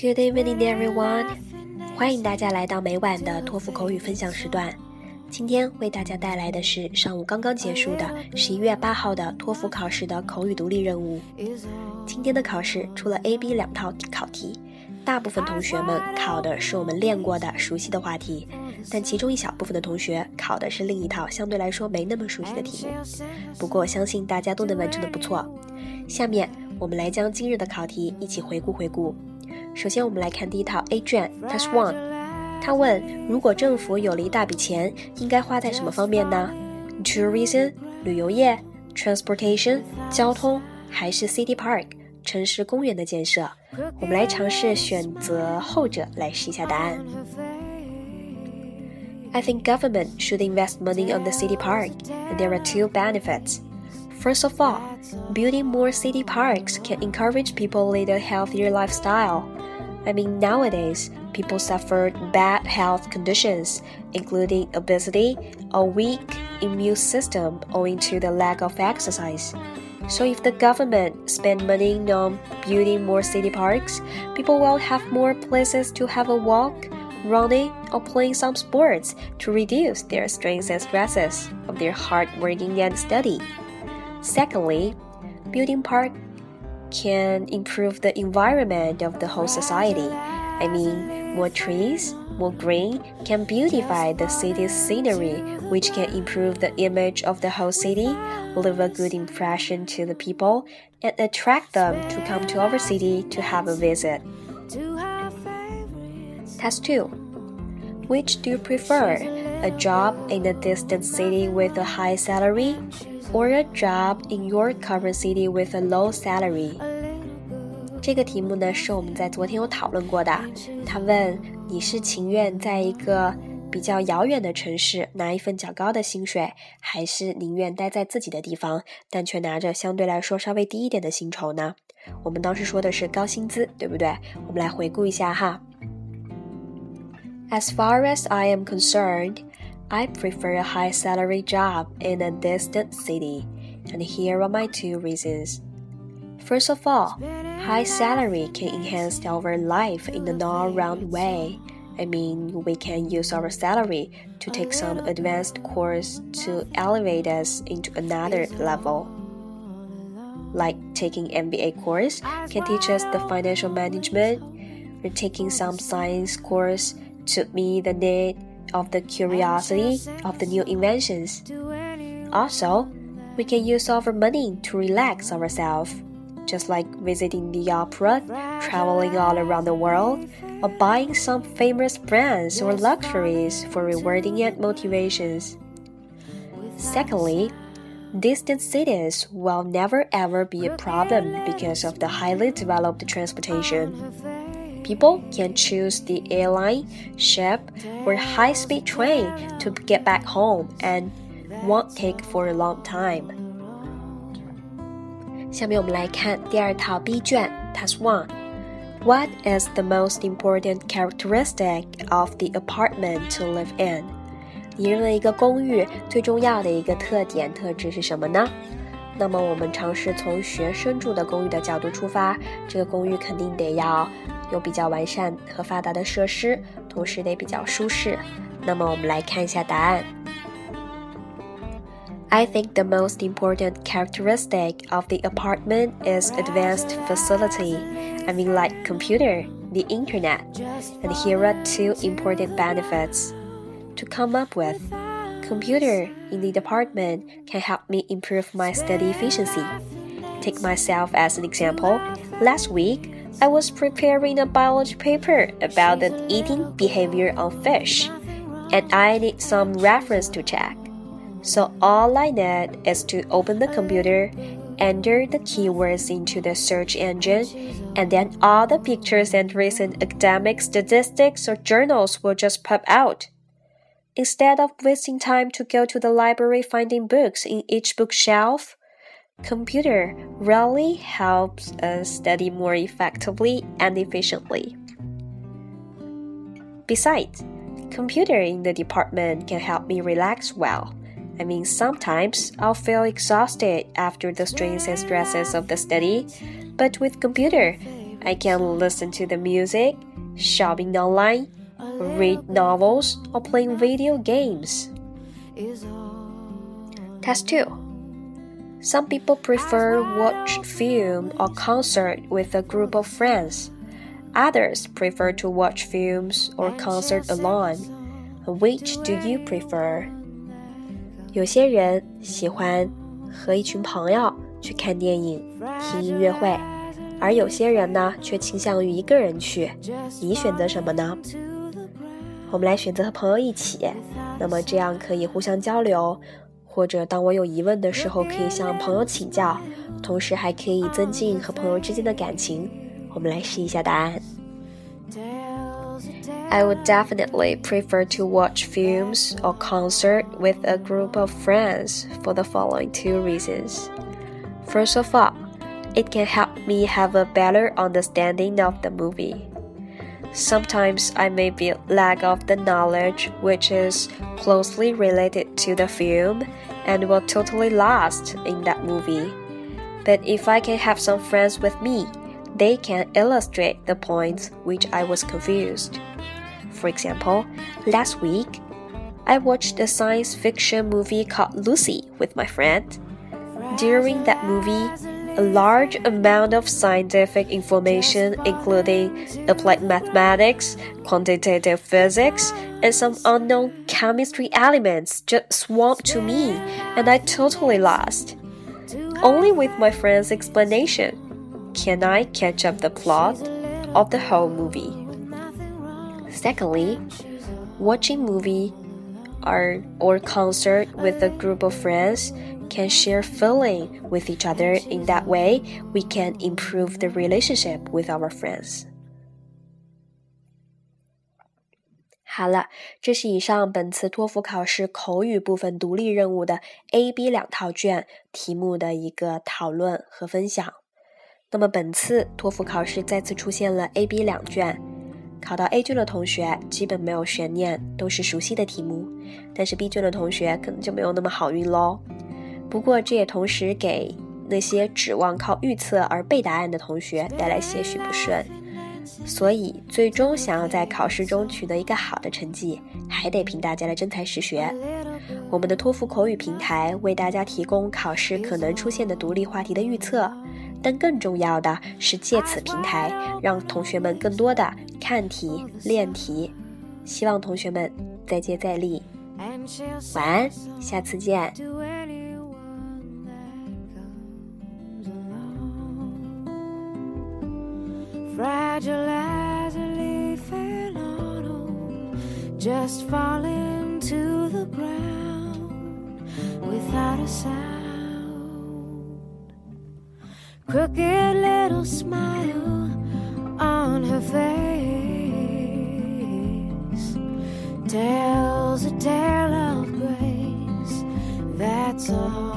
Good evening, everyone！欢迎大家来到每晚的托福口语分享时段。今天为大家带来的是上午刚刚结束的十一月八号的托福考试的口语独立任务。今天的考试出了 A、B 两套考题，大部分同学们考的是我们练过的熟悉的话题，但其中一小部分的同学考的是另一套相对来说没那么熟悉的题目。不过相信大家都能完成的不错。下面我们来将今日的考题一起回顾回顾。首先，我们来看第一套 A 卷 Test One。他问：如果政府有了一大笔钱，应该花在什么方面呢？Tourism 旅游业，Transportation 交通，还是 City Park 城市公园的建设？我们来尝试选择后者来试一下答案。I think government should invest money on the city park, and there are two benefits. First of all, building more city parks can encourage people to lead a healthier lifestyle. I mean, nowadays, people suffer bad health conditions, including obesity, a weak immune system owing to the lack of exercise. So, if the government spend money on building more city parks, people will have more places to have a walk, running, or playing some sports to reduce their strains and stresses of their hard working and study. Secondly, building park can improve the environment of the whole society. I mean, more trees, more green can beautify the city's scenery, which can improve the image of the whole city, leave a good impression to the people, and attract them to come to our city to have a visit. Test 2. Which do you prefer? A job in a distant city with a high salary or a job in your current city with a low salary？这个题目呢是我们在昨天有讨论过的。他问你是情愿在一个比较遥远的城市拿一份较高的薪水，还是宁愿待在自己的地方，但却拿着相对来说稍微低一点的薪酬呢？我们当时说的是高薪资，对不对？我们来回顾一下哈。As far as I am concerned. I prefer a high salary job in a distant city, and here are my two reasons. First of all, high salary can enhance our life in an all round way. I mean, we can use our salary to take some advanced course to elevate us into another level. Like taking MBA course can teach us the financial management, or taking some science course to meet the need of the curiosity of the new inventions. Also, we can use our money to relax ourselves, just like visiting the opera, traveling all around the world, or buying some famous brands or luxuries for rewarding and motivations. Secondly, distant cities will never ever be a problem because of the highly developed transportation people can choose the airline, ship, or high speed train to get back home and won't take for a long time. 下面我们来看第二套 B 卷 Task One。What is the most important characteristic of the apartment to live in？你认为一个公寓最重要的一个特点特质是什么呢？那么我们尝试从学生住的公寓的角度出发，这个公寓肯定得要 有比较完善和发达的设施，同时得比较舒适。那么我们来看一下答案。I think the most important characteristic of the apartment is advanced facility. I mean, like computer, the internet. And here are two important benefits to come up with computer in the department can help me improve my study efficiency. Take myself as an example. Last week, I was preparing a biology paper about the eating behavior of fish, and I need some reference to check. So all I need is to open the computer, enter the keywords into the search engine, and then all the pictures and recent academic statistics or journals will just pop out. Instead of wasting time to go to the library finding books in each bookshelf, computer really helps us study more effectively and efficiently. Besides, computer in the department can help me relax well. I mean, sometimes I'll feel exhausted after the strains and stresses of the study, but with computer, I can listen to the music, shopping online, read novels, or playing video games. Test 2. Some people prefer watch film or concert with a group of friends. Others prefer to watch films or concert alone. Which do you prefer? 有些人喜欢和一群朋友去看电影、听音乐会，而有些人呢却倾向于一个人去。你选择什么呢？我们来选择和朋友一起，那么这样可以互相交流， 或者当我有疑问的时候可以向朋友请教，同时还可以增进和朋友之间的感情。我们来试一下答案。I would definitely prefer to watch films or concert with a group of friends for the following two reasons. First of all, it can help me have a better understanding of the movie. Sometimes I may be lack of the knowledge which is closely related to the film and will totally lost in that movie. But if I can have some friends with me, they can illustrate the points which I was confused. For example, last week, I watched a science fiction movie called Lucy with my friend. During that movie, a large amount of scientific information, including applied mathematics, quantitative physics, and some unknown chemistry elements, just swamped to me, and I totally lost. Only with my friend's explanation can I catch up the plot of the whole movie. Secondly, watching movie or, or concert with a group of friends can share feeling with each other in that way we can improve the relationship with our friends 好了，这是以上本次托福考试口语部分独立任务的 A、B 两套卷题目的一个讨论和分享。那么本次托福考试再次出现了 A、B 两卷，考到 A 卷的同学基本没有悬念，都是熟悉的题目。但是 B 卷的同学可能就没有那么好运喽。不过，这也同时给那些指望靠预测而背答案的同学带来些许不顺。所以，最终想要在考试中取得一个好的成绩，还得凭大家的真才实学。我们的托福口语平台为大家提供考试可能出现的独立话题的预测，但更重要的是借此平台让同学们更多的看题、练题。希望同学们再接再厉。晚安，下次见。Fragile as a leaf in autumn, just falling to the ground without a sound. Crooked little smile on her face tells a tale of grace. That's all.